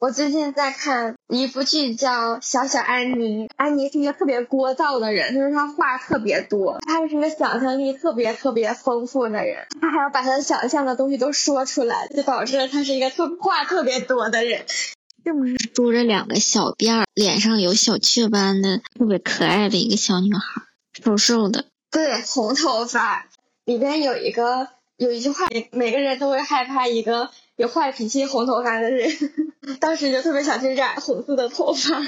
我最近在看一部剧，叫《小小安妮》。安妮是一个特别聒噪的人，就是她话特别多。她是一个想象力特别特别丰富的人，她还要把她想象的东西都说出来，就导致了她是一个特话特别多的人。是不是梳着两个小辫儿，脸上有小雀斑的，特别可爱的一个小女孩，瘦瘦的？对，红头发。里边有一个有一句话，每个人都会害怕一个。有坏脾气、红头发的人，当时就特别想去染红色的头发。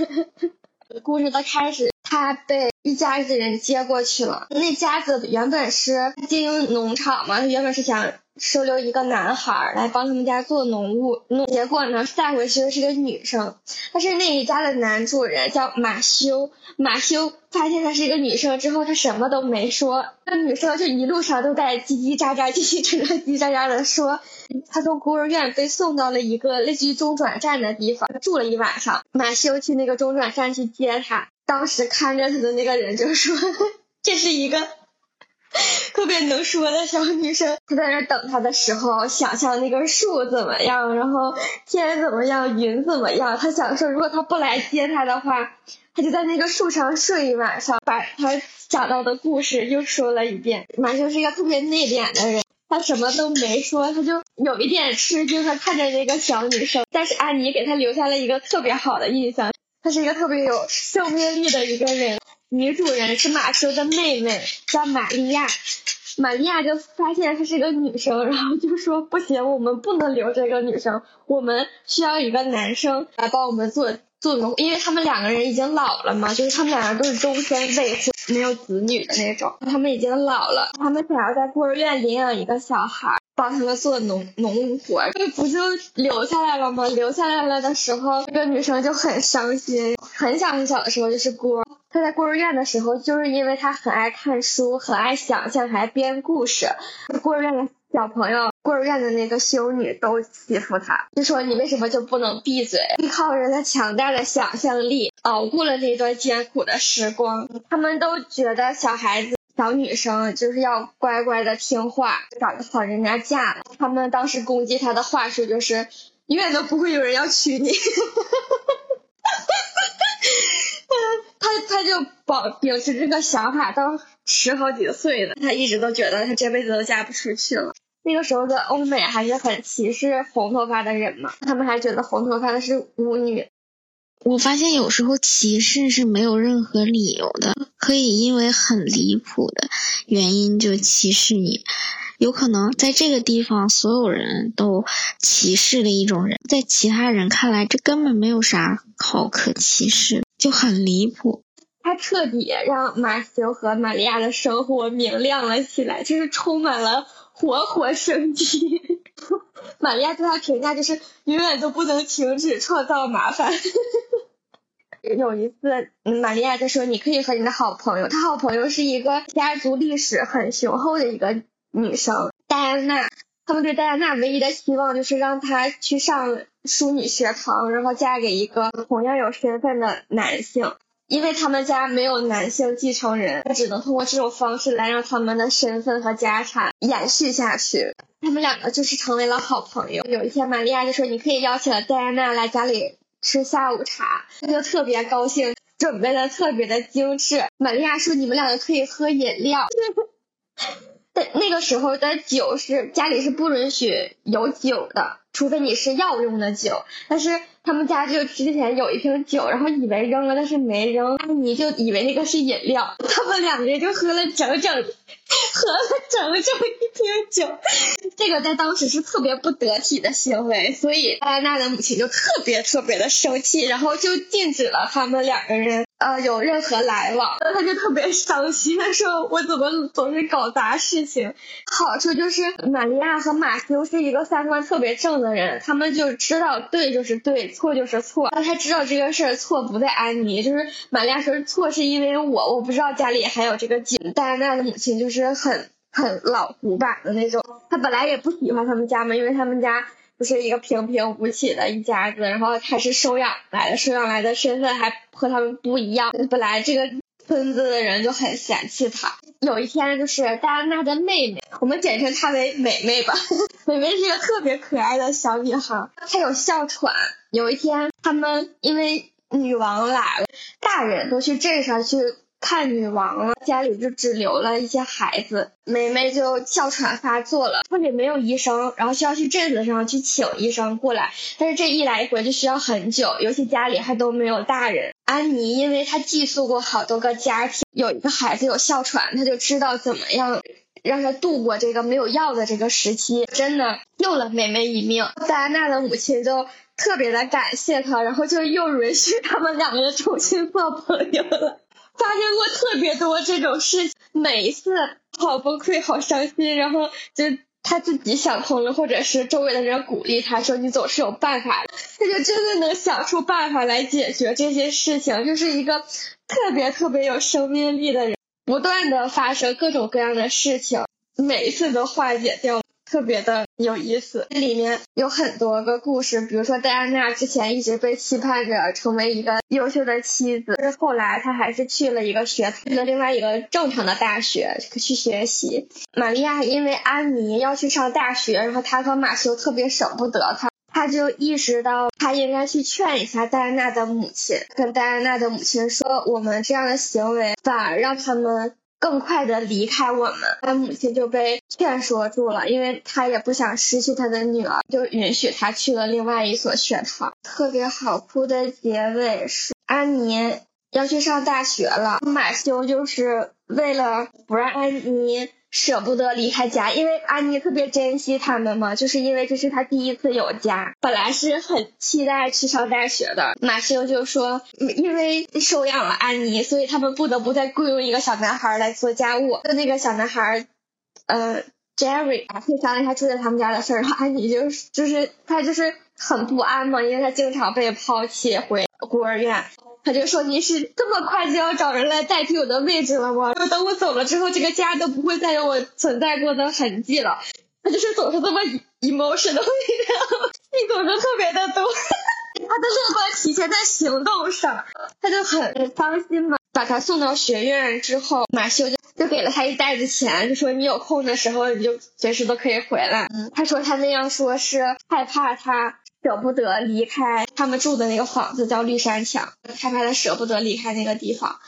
故事的开始，他被一家子人接过去了。那家子原本是经营农场嘛，他原本是想。收留一个男孩来帮他们家做农务，结果呢带回去的是个女生。但是那一家的男主人叫马修，马修发现她是一个女生之后，他什么都没说。那女生就一路上都在叽叽喳喳、叽叽喳喳、叽叽喳喳的说。她从孤儿院被送到了一个类似于中转站的地方，住了一晚上。马修去那个中转站去接她，当时看着她的那个人就说：“ 这是一个。” 特别能说的小女生，她在那等他的时候，想象那个树怎么样，然后天怎么样，云怎么样。她想说，如果他不来接她的话，她就在那个树上睡一晚上，把她讲到的故事又说了一遍。马修是一个特别内敛的人，他什么都没说，他就有一点吃惊，他看着那个小女生。但是安妮给他留下了一个特别好的印象，她是一个特别有生命力的一个人。女主人是马修的妹妹，叫玛利亚。玛利亚就发现她是个女生，然后就说不行，我们不能留这个女生，我们需要一个男生来帮我们做做农，因为他们两个人已经老了嘛，就是他们两个都是终身未婚，没有子女的那种，他们已经老了，他们想要在孤儿院领养一个小孩。帮他们做农农活，这不就留下来了吗？留下来了的时候，这个女生就很伤心，很小很小的时候就是孤儿。他在孤儿院的时候，就是因为他很爱看书，很爱想象，还编故事。孤儿院的小朋友，孤儿院的那个修女都欺负他，就说你为什么就不能闭嘴？依靠着他强大的想象力，熬过了那段艰苦的时光。他们都觉得小孩子。小女生就是要乖乖的听话，找个好人家嫁了。他们当时攻击他的话术就是，永远都不会有人要娶你。他他就保秉持这个想法到十好几岁了，他一直都觉得他这辈子都嫁不出去了。那个时候的欧美还是很歧视红头发的人嘛，他们还觉得红头发的是巫女。我发现有时候歧视是没有任何理由的，可以因为很离谱的原因就歧视你。有可能在这个地方所有人都歧视的一种人，在其他人看来这根本没有啥好可歧视，就很离谱。他彻底让马修和玛利亚的生活明亮了起来，就是充满了活活生机。玛利亚对他评价就是永远都不能停止创造麻烦。有一次，玛利亚就说：“你可以和你的好朋友，他好朋友是一个家族历史很雄厚的一个女生戴安娜。他们对戴安娜唯一的希望就是让她去上淑女学堂，然后嫁给一个同样有身份的男性，因为他们家没有男性继承人，只能通过这种方式来让他们的身份和家产延续下去。他们两个就是成为了好朋友。有一天，玛利亚就说：‘你可以邀请戴安娜来家里。’吃下午茶，他就特别高兴，准备的特别的精致。玛利亚说：“你们两个可以喝饮料。”但那个时候的酒是家里是不允许有酒的，除非你是药用的酒。但是他们家就之前有一瓶酒，然后以为扔了，但是没扔。你就以为那个是饮料，他们两个人就喝了整整。喝了整整一瓶酒，这个在当时是特别不得体的行为，所以戴安娜的母亲就特别特别的生气，然后就禁止了他们两个人呃有任何来往。他就特别伤心，他说我怎么总是搞砸事情。好处就是玛利亚和马修是一个三观特别正的人，他们就知道对就是对，错就是错。但他知道这个事儿错不在安妮，就是玛利亚说错是因为我，我不知道家里还有这个酒。戴安娜的母亲就是。是很很老古板的那种，他本来也不喜欢他们家嘛，因为他们家就是一个平平无奇的一家子，然后还是收养来的，收养来的身份还和他们不一样。本来这个村子的人就很嫌弃他。有一天，就是戴安娜的妹妹，我们简称她为美美吧。美美是一个特别可爱的小女孩，她有哮喘。有一天，他们因为女王来了，大人都去镇上去。看女王了，家里就只留了一些孩子，梅梅就哮喘发作了，村里没有医生，然后需要去镇子上去请医生过来，但是这一来一回就需要很久，尤其家里还都没有大人。安妮因为她寄宿过好多个家庭，有一个孩子有哮喘，她就知道怎么样让他度过这个没有药的这个时期，真的救了梅梅一命。戴安娜的母亲就特别的感谢他，然后就又允许他们两个人重新做朋友了。发生过特别多这种事情，每一次好崩溃、好伤心，然后就他自己想通了，或者是周围的人鼓励他说你总是有办法，他就真的能想出办法来解决这些事情，就是一个特别特别有生命力的人，不断的发生各种各样的事情，每一次都化解掉。特别的有意思，这里面有很多个故事，比如说戴安娜之前一直被期盼着成为一个优秀的妻子，但是后来她还是去了一个学去了另外一个正常的大学去学习。玛利亚因为安妮要去上大学，然后她和马修特别舍不得她，她就意识到她应该去劝一下戴安娜的母亲，跟戴安娜的母亲说，我们这样的行为反而让他们。更快的离开我们，他母亲就被劝说住了，因为他也不想失去他的女儿，就允许他去了另外一所学堂。特别好哭的结尾是安妮要去上大学了，马修就是为了不让安妮。舍不得离开家，因为安妮特别珍惜他们嘛，就是因为这是他第一次有家，本来是很期待去上大学的。马修就说，因为收养了安妮，所以他们不得不再雇佣一个小男孩来做家务。那个小男孩，嗯，Jerry 啊，会商量一下住在他们家的事儿。然后安妮就是就是他就是很不安嘛，因为他经常被抛弃回孤儿院。他就说：“你是这么快就要找人来代替我的位置了吗？就等我走了之后，这个家都不会再有我存在过的痕迹了。”他就是总是这么 emotional，你总是特别的多。他的乐观体现在行动上，他就很伤心嘛。把他送到学院之后，马修就就给了他一袋子钱，就说：“你有空的时候你就随时都可以回来。”，他说他那样说是害怕他。舍不得离开他们住的那个房子，叫绿山墙，害怕他舍不得离开那个地方。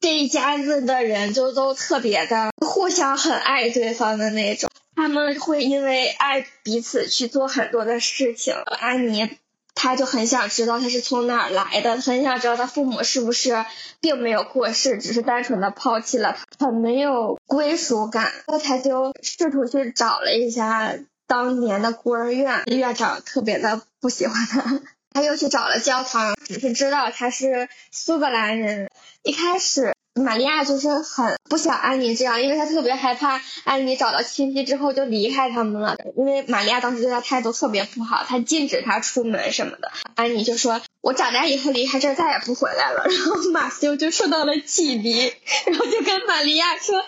这一家子的人就都特别的互相很爱对方的那种，他们会因为爱彼此去做很多的事情。安妮，他就很想知道他是从哪儿来的，很想知道他父母是不是并没有过世，只是单纯的抛弃了他，很没有归属感。那他就试图去找了一下。当年的孤儿院院长特别的不喜欢他，他又去找了教堂，只是知道他是苏格兰人。一开始。玛利亚就是很不想安妮这样，因为她特别害怕安妮找到亲戚之后就离开他们了。因为玛利亚当时对她态度特别不好，她禁止她出门什么的。安妮就说：“我长大以后离开这儿再也不回来了。”然后马修就受到了启迪，然后就跟玛利亚说：“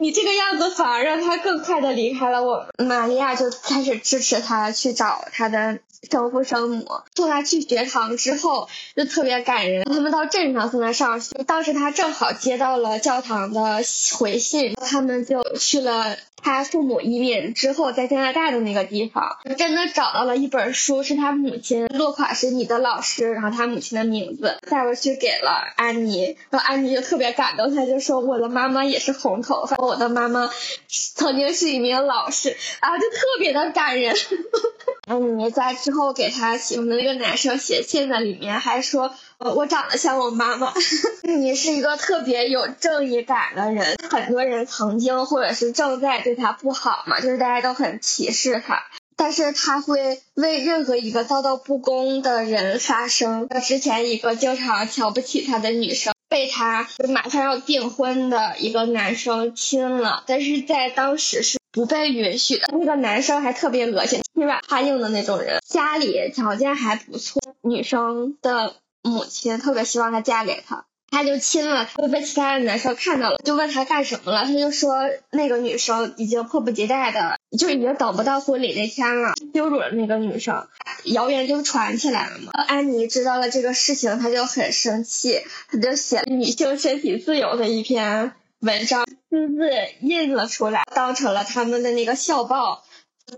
你这个样子反而让他更快的离开了我。”玛利亚就开始支持他去找他的。生父生母送他去学堂之后，就特别感人。他们到镇上送他上学，当时他正好接到了教堂的回信，他们就去了。他父母移民之后，在加拿大的那个地方，真的找到了一本书，是他母亲落款是你的老师，然后他母亲的名字带回去给了安妮，然后安妮就特别感动，他就说我的妈妈也是红头发，我的妈妈曾经是一名老师，然后就特别的感人。安妮在之后后给他喜欢的那个男生写信的里面还说。我长得像我妈妈。你是一个特别有正义感的人，很多人曾经或者是正在对他不好嘛，就是大家都很歧视他，但是他会为任何一个遭到不公的人发声。之前一个经常瞧不起他的女生，被他马上要订婚的一个男生亲了，但是在当时是不被允许的。那个男生还特别恶心，欺软怕硬的那种人，家里条件还不错，女生的。母亲特别希望她嫁给他，他就亲了，他就被其他的男生看到了，就问他干什么了，他就说那个女生已经迫不及待的，就已经等不到婚礼那天了，羞辱了那个女生，谣言就传起来了嘛。安妮知道了这个事情，她就很生气，她就写女性身体自由的一篇文章，私自印了出来，当成了他们的那个校报，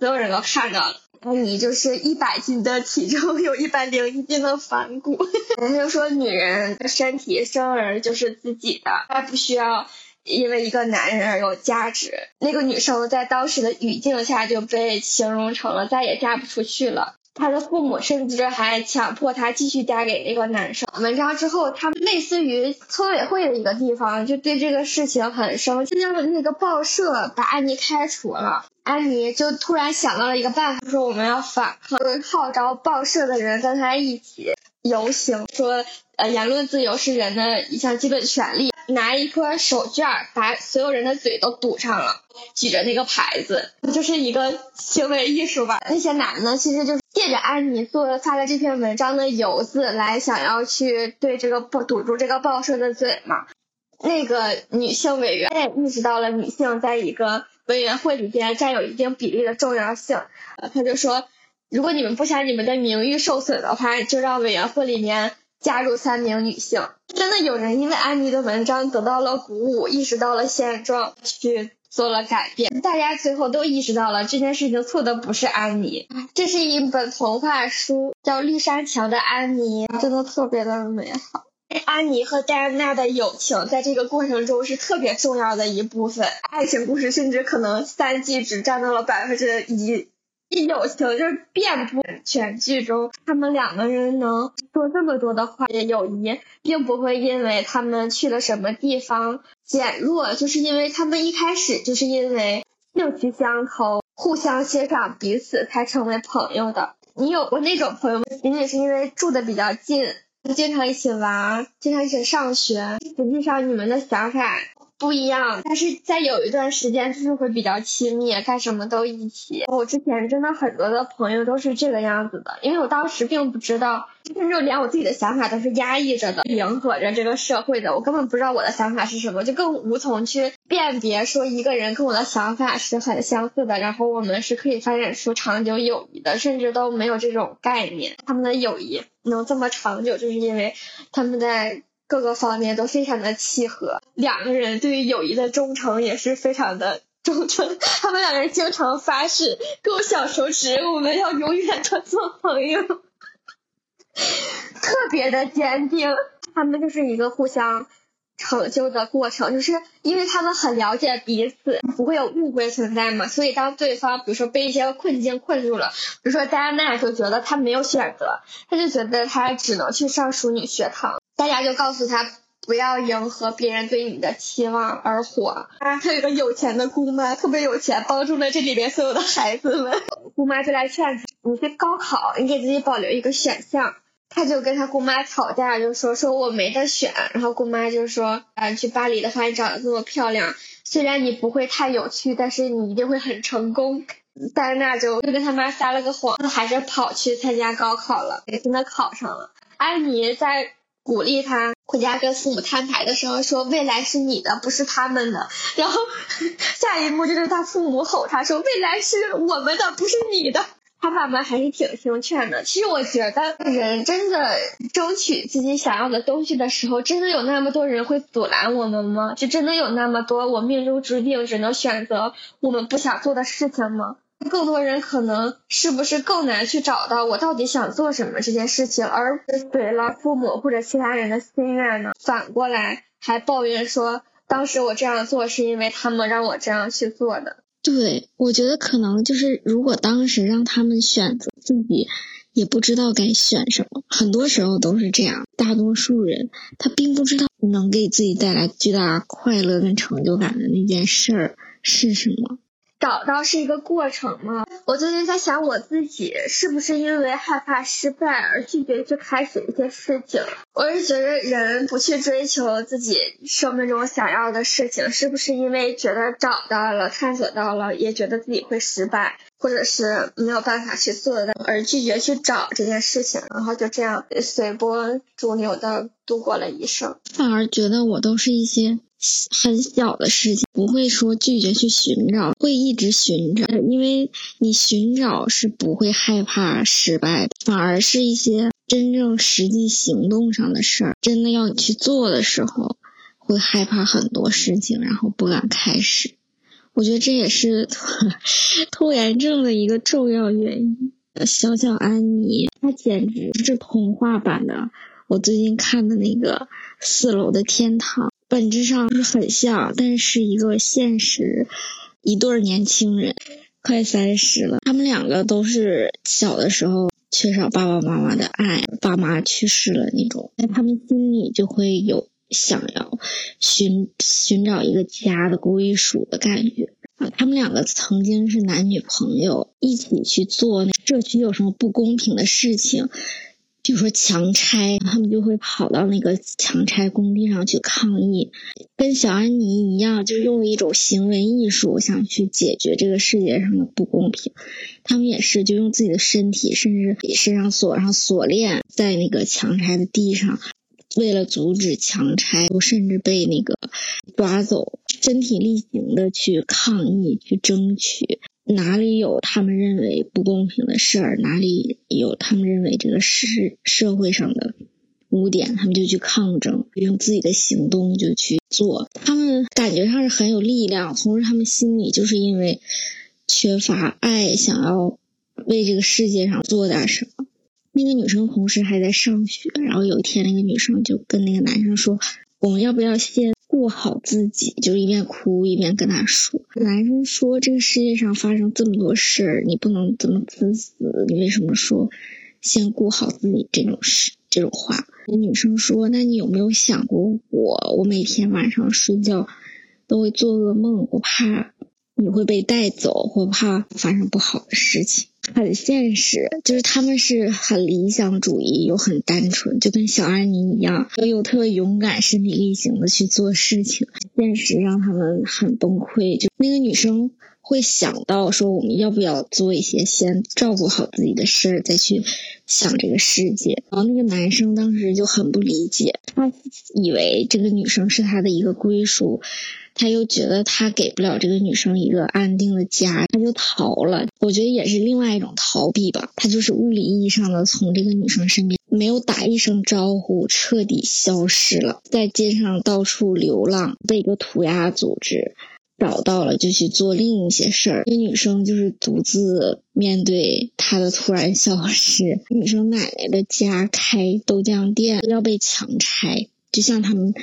所有人都看到了。那你就是一百斤的体重，有一百零一斤的反骨。人家就说女人的身体生而就是自己的，她不需要因为一个男人而有价值。那个女生在当时的语境下就被形容成了再也嫁不出去了。她的父母甚至还强迫她继续嫁给那个男生。文章之后，他们类似于村委会的一个地方，就对这个事情很生气，就那个报社把安妮开除了。安妮就突然想到了一个办法，说我们要反抗，号召报社的人跟她一起游行，说呃言论自由是人的一项基本权利。拿一颗手绢把所有人的嘴都堵上了，举着那个牌子，就是一个行为艺术吧。那些男的其实就是借着安妮做发的这篇文章的由子来想要去对这个堵住这个报社的嘴嘛。那个女性委员也意识到了女性在一个委员会里边占有一定比例的重要性，呃，他就说，如果你们不想你们的名誉受损的话，就让委员会里面加入三名女性。真的有人因为安妮的文章得到了鼓舞，意识到了现状，去做了改变。大家最后都意识到了这件事情错的不是安妮。这是一本童话书，叫《绿山墙的安妮》，真的特别的美好。安妮和戴安娜的友情在这个过程中是特别重要的一部分，爱情故事甚至可能三季只占到了百分之一。友情就是遍布全剧中，他们两个人能说这么多的话，的友谊并不会因为他们去了什么地方减弱，就是因为他们一开始就是因为兴趣相投，互相欣赏彼此才成为朋友的。你有过那种朋友吗？仅仅是因为住的比较近。经常一起玩，经常一起上学。实际上你们的想法不一样，但是在有一段时间就是会比较亲密，干什么都一起。我之前真的很多的朋友都是这个样子的，因为我当时并不知道。甚至连我自己的想法都是压抑着的，迎合着这个社会的，我根本不知道我的想法是什么，就更无从去辨别说一个人跟我的想法是很相似的，然后我们是可以发展出长久友谊的，甚至都没有这种概念。他们的友谊能这么长久，就是因为他们在各个方面都非常的契合，两个人对于友谊的忠诚也是非常的 忠诚。他们两个人经常发誓，勾小手指，我们要永远的做朋友。特别的坚定，他们就是一个互相成就的过程，就是因为他们很了解彼此，不会有误会存在嘛，所以当对方比如说被一些困境困住了，比如说戴安娜就觉得她没有选择，她就觉得她只能去上淑女学堂，家就告诉她不要迎合别人对你的期望而活。啊，她有个有钱的姑妈，特别有钱，帮助了这里边所有的孩子们，姑妈就来劝她，你去高考，你给自己保留一个选项。他就跟他姑妈吵架，就说说我没得选，然后姑妈就说，啊，去巴黎的话，你长得这么漂亮，虽然你不会太有趣，但是你一定会很成功。戴安娜就就跟他妈撒了个谎，还是跑去参加高考了，也真的考上了。安妮在鼓励他回家跟父母摊牌的时候说，未来是你的，不是他们的。然后下一幕就是他父母吼他说，未来是我们的，不是你的。他爸妈还是挺听劝的。其实我觉得，人真的争取自己想要的东西的时候，真的有那么多人会阻拦我们吗？就真的有那么多我命中注定只能选择我们不想做的事情吗？更多人可能是不是更难去找到我到底想做什么这件事情，而随了父母或者其他人的心愿呢？反过来还抱怨说，当时我这样做是因为他们让我这样去做的。对，我觉得可能就是，如果当时让他们选择，自己也不知道该选什么。很多时候都是这样，大多数人他并不知道能给自己带来巨大快乐跟成就感的那件事儿是什么。找到是一个过程吗？我最近在想我自己是不是因为害怕失败而拒绝去开始一些事情。我是觉得人不去追求自己生命中想要的事情，是不是因为觉得找到了、探索到了，也觉得自己会失败？或者是没有办法去做的，而拒绝去找这件事情，然后就这样随波逐流的度过了一生。反而觉得我都是一些很小的事情，不会说拒绝去寻找，会一直寻找，因为你寻找是不会害怕失败，反而是一些真正实际行动上的事儿，真的要你去做的时候，会害怕很多事情，然后不敢开始。我觉得这也是拖延症的一个重要原因。小小安妮，她简直是童话版的。我最近看的那个《四楼的天堂》，本质上是很像，但是一个现实，一对年轻人，快三十了，他们两个都是小的时候缺少爸爸妈妈的爱，爸妈去世了那种，在他们心里就会有。想要寻寻找一个家的归属的感觉啊！他们两个曾经是男女朋友，一起去做那社区有什么不公平的事情。比如说强拆，他们就会跑到那个强拆工地上去抗议，跟小安妮一样，就用一种行为艺术想去解决这个世界上的不公平。他们也是，就用自己的身体，甚至身上锁上锁链，在那个强拆的地上。为了阻止强拆，甚至被那个抓走，身体力行的去抗议、去争取。哪里有他们认为不公平的事儿，哪里有他们认为这个是社会上的污点，他们就去抗争，用自己的行动就去做。他们感觉上是很有力量，同时他们心里就是因为缺乏爱，想要为这个世界上做点什么。那个女生同时还在上学，然后有一天，那个女生就跟那个男生说：“我们要不要先顾好自己？”就一边哭一边跟他说。男生说：“这个世界上发生这么多事儿，你不能这么自私。你为什么说先顾好自己这种事这种话？”女生说：“那你有没有想过我？我每天晚上睡觉都会做噩梦，我怕你会被带走，或怕发生不好的事情。”很现实，就是他们是很理想主义又很单纯，就跟小安妮一样，又特别勇敢、身体力行的去做事情。现实让他们很崩溃，就那个女生会想到说，我们要不要做一些先照顾好自己的事儿，再去想这个世界。然后那个男生当时就很不理解，他以为这个女生是他的一个归属。他又觉得他给不了这个女生一个安定的家，他就逃了。我觉得也是另外一种逃避吧。他就是物理意义上的从这个女生身边没有打一声招呼，彻底消失了，在街上到处流浪，被一个涂鸦组织找到了，就去做另一些事儿。这女生就是独自面对他的突然消失。女生奶奶的家开豆浆店要被强拆，就像他们。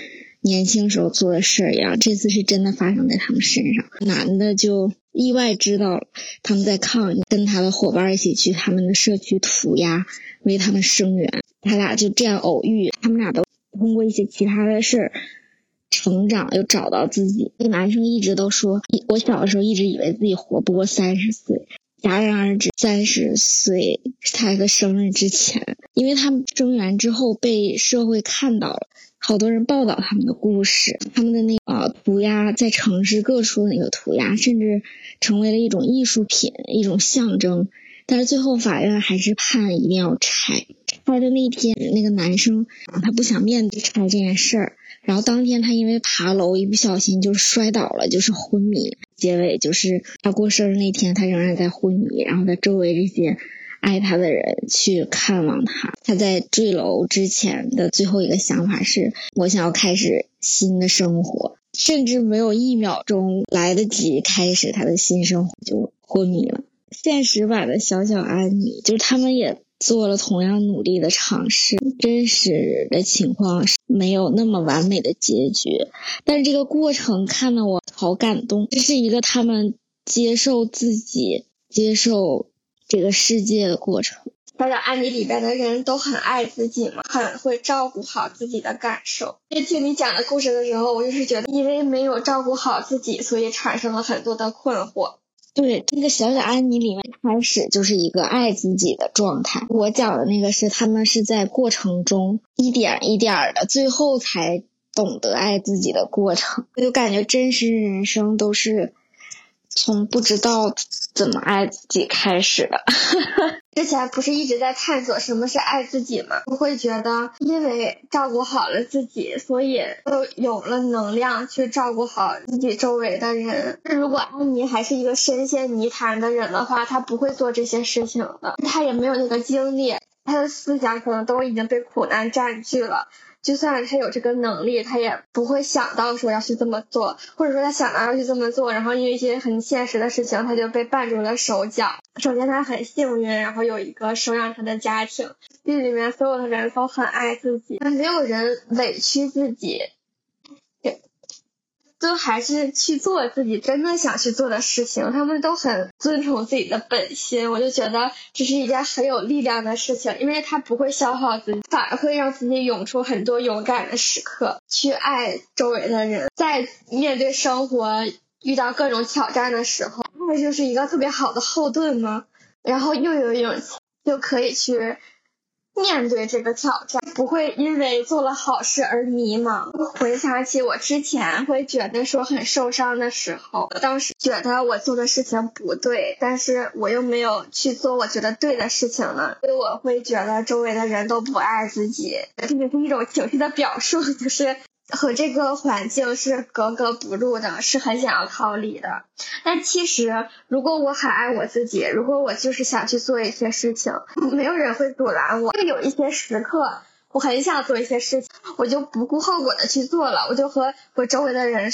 年轻时候做的事儿一样，这次是真的发生在他们身上。男的就意外知道他们在抗议，跟他的伙伴一起去他们的社区涂鸦，为他们声援。他俩就这样偶遇，他们俩都通过一些其他的事儿成长，又找到自己。那男生一直都说，我小的时候一直以为自己活不过三十岁，戛然而止，三十岁他的生日之前，因为他们声援之后被社会看到了。好多人报道他们的故事，他们的那个涂鸦在城市各处的那个涂鸦，甚至成为了一种艺术品，一种象征。但是最后法院还是判一定要拆。拆的那天，那个男生他不想面对拆这件事儿，然后当天他因为爬楼一不小心就摔倒了，就是昏迷。结尾就是他过生日那天，他仍然在昏迷，然后他周围这些。爱他的人去看望他。他在坠楼之前的最后一个想法是：我想要开始新的生活。甚至没有一秒钟来得及开始他的新生活，就昏迷了。现实版的小小安妮，就是他们也做了同样努力的尝试。真实的情况是没有那么完美的结局，但是这个过程看得我好感动。这是一个他们接受自己，接受。这个世界的过程，小小安妮里边的人都很爱自己嘛，很会照顾好自己的感受。在听你讲的故事的时候，我就是觉得，因为没有照顾好自己，所以产生了很多的困惑。对，这个小小安妮里面开始就是一个爱自己的状态。我讲的那个是他们是在过程中一点一点的，最后才懂得爱自己的过程。我就感觉真实人生都是。从不知道怎么爱自己开始的。之前不是一直在探索什么是爱自己吗？我会觉得，因为照顾好了自己，所以就有了能量去照顾好自己周围的人。如果安妮还是一个深陷泥潭的人的话，她不会做这些事情的，她也没有那个精力，他的思想可能都已经被苦难占据了。就算他有这个能力，他也不会想到说要去这么做，或者说他想到要去这么做，然后因为一些很现实的事情，他就被绊住了手脚。首先他很幸运，然后有一个收养他的家庭，剧里面所有的人都很爱自己，没有人委屈自己。都还是去做自己真的想去做的事情，他们都很遵从自己的本心，我就觉得这是一件很有力量的事情，因为他不会消耗自己，反而会让自己涌出很多勇敢的时刻，去爱周围的人，在面对生活遇到各种挑战的时候，爱就是一个特别好的后盾嘛，然后又有勇气就可以去。面对这个挑战，不会因为做了好事而迷茫。回想起我之前会觉得说很受伤的时候，当时觉得我做的事情不对，但是我又没有去做我觉得对的事情了，所以我会觉得周围的人都不爱自己，这也是一种情绪的表述，就是。和这个环境是格格不入的，是很想要逃离的。但其实，如果我很爱我自己，如果我就是想去做一些事情，没有人会阻拦我。就有一些时刻，我很想做一些事情，我就不顾后果的去做了。我就和我周围的人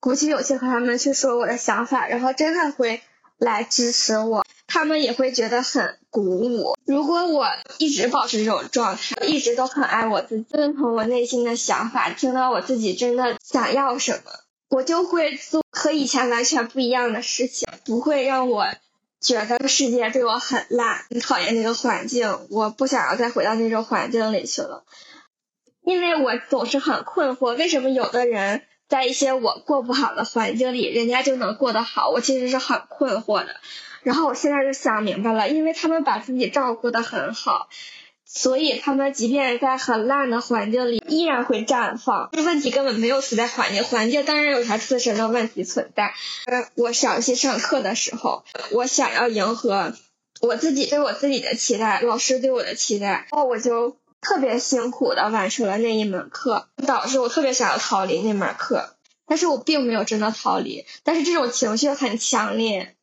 鼓起勇气和他们去说我的想法，然后真的会来支持我。他们也会觉得很鼓舞。如果我一直保持这种状态，一直都很爱我自己，遵从我内心的想法，听到我自己真的想要什么，我就会做和以前完全不一样的事情，不会让我觉得世界对我很烂，很讨厌那个环境，我不想要再回到那种环境里去了。因为我总是很困惑，为什么有的人在一些我过不好的环境里，人家就能过得好？我其实是很困惑的。然后我现在就想明白了，因为他们把自己照顾得很好，所以他们即便在很烂的环境里，依然会绽放。这问题根本没有存在环境，环境当然有它自身的问题存在。我小去上课的时候，我想要迎合我自己对我自己的期待，老师对我的期待，然后我就特别辛苦的完成了那一门课，导致我特别想要逃离那门课，但是我并没有真的逃离，但是这种情绪很强烈。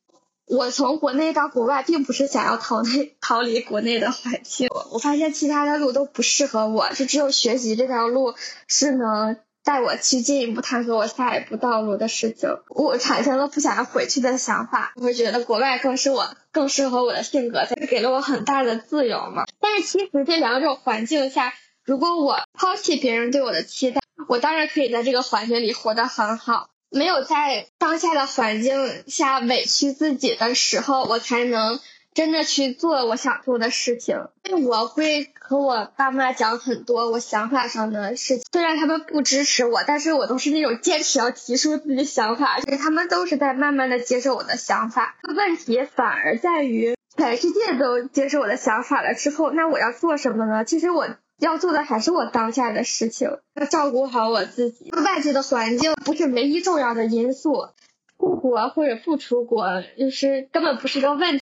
我从国内到国外，并不是想要逃内 逃离国内的环境。我发现其他的路都不适合我，就只有学习这条路是能带我去进一步探索我下一步道路的事情。我产生了不想要回去的想法，我会觉得国外更是我更适合我的性格，它给了我很大的自由嘛。但是其实这两种环境下，如果我抛弃别人对我的期待，我当然可以在这个环境里活得很好。没有在当下的环境下委屈自己的时候，我才能真的去做我想做的事情。因为我会和我爸妈讲很多我想法上的事情，虽然他们不支持我，但是我都是那种坚持要提出自己想法，而且他们都是在慢慢的接受我的想法。问题反而在于，全世界都接受我的想法了之后，那我要做什么呢？其实我。要做的还是我当下的事情，要照顾好我自己。外界的环境不是唯一重要的因素，出国或者不出国，就是根本不是个问题。